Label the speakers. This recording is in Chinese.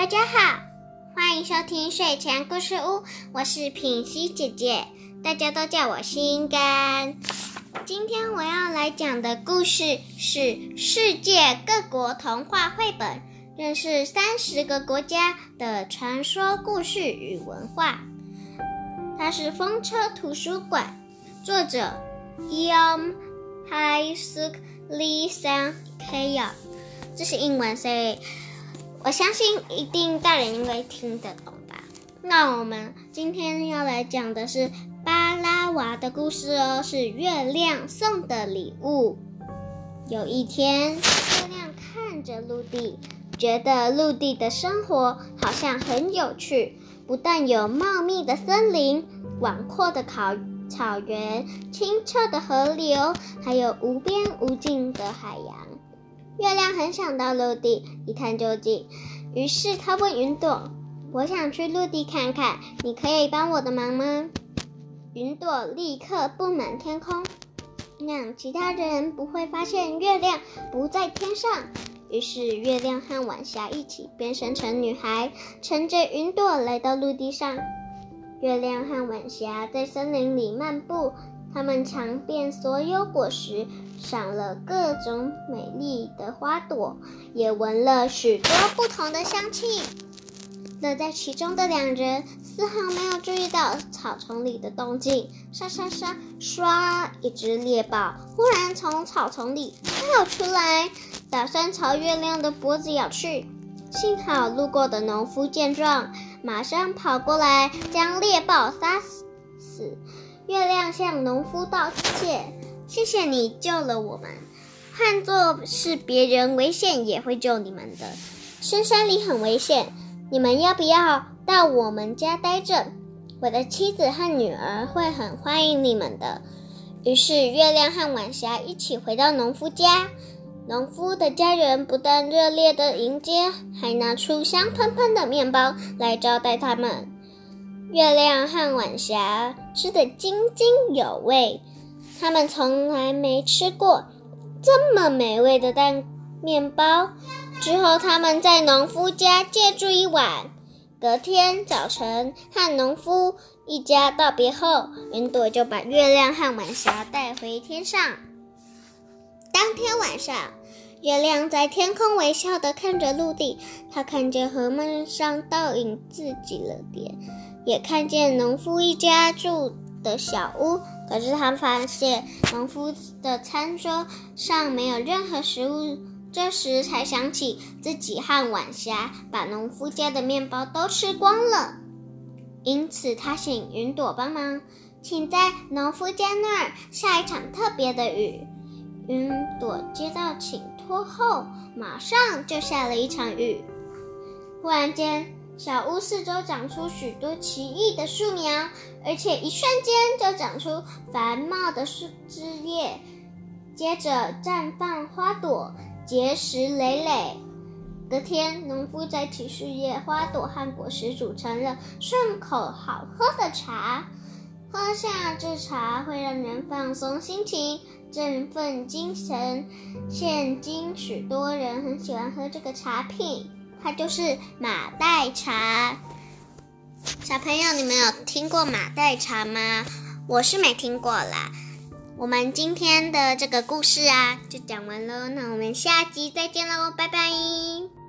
Speaker 1: 大家好，欢迎收听睡前故事屋，我是品溪姐姐，大家都叫我心肝。今天我要来讲的故事是世界各国童话绘本，认识三十个国家的传说故事与文化。它是风车图书馆，作者 Yom Hai Suk Lee San Kaya，这是英文，所以。我相信一定大人应该听得懂吧？那我们今天要来讲的是巴拉娃的故事哦，是月亮送的礼物。有一天，月亮看着陆地，觉得陆地的生活好像很有趣，不但有茂密的森林、广阔的草草原、清澈的河流，还有无边无尽的海洋。月亮很想到陆地一探究竟，于是他问云朵：“我想去陆地看看，你可以帮我的忙吗？”云朵立刻布满天空，让其他人不会发现月亮不在天上。于是月亮和晚霞一起变身成女孩，乘着云朵来到陆地上。月亮和晚霞在森林里漫步。他们尝遍所有果实，赏了各种美丽的花朵，也闻了许多不同的香气。乐在其中的两人丝毫没有注意到草丛里的动静。沙沙沙，唰！一只猎豹忽然从草丛里跳出来，打算朝月亮的脖子咬去。幸好路过的农夫见状，马上跑过来将猎豹杀死。月亮向农夫道谢：“谢谢你救了我们，换作是别人，危险也会救你们的。深山里很危险，你们要不要到我们家待着？我的妻子和女儿会很欢迎你们的。”于是，月亮和晚霞一起回到农夫家。农夫的家人不但热烈的迎接，还拿出香喷喷的面包来招待他们。月亮和晚霞吃得津津有味，他们从来没吃过这么美味的蛋面包。之后，他们在农夫家借住一晚。隔天早晨，和农夫一家道别后，云朵就把月亮和晚霞带回天上。当天晚上，月亮在天空微笑地看着陆地，他看见河面上倒影自己了点。也看见农夫一家住的小屋，可是他发现农夫的餐桌上没有任何食物。这时才想起自己和晚霞把农夫家的面包都吃光了，因此他请云朵帮忙，请在农夫家那儿下一场特别的雨。云朵接到请托后，马上就下了一场雨。忽然间。小屋四周长出许多奇异的树苗，而且一瞬间就长出繁茂的树枝叶，接着绽放花朵，结实累累。隔天，农夫摘起树叶、花朵和果实，煮成了顺口好喝的茶。喝下这茶会让人放松心情，振奋精神。现今许多人很喜欢喝这个茶品。它就是马黛茶，小朋友，你们有听过马黛茶吗？我是没听过啦。我们今天的这个故事啊，就讲完喽。那我们下集再见喽，拜拜。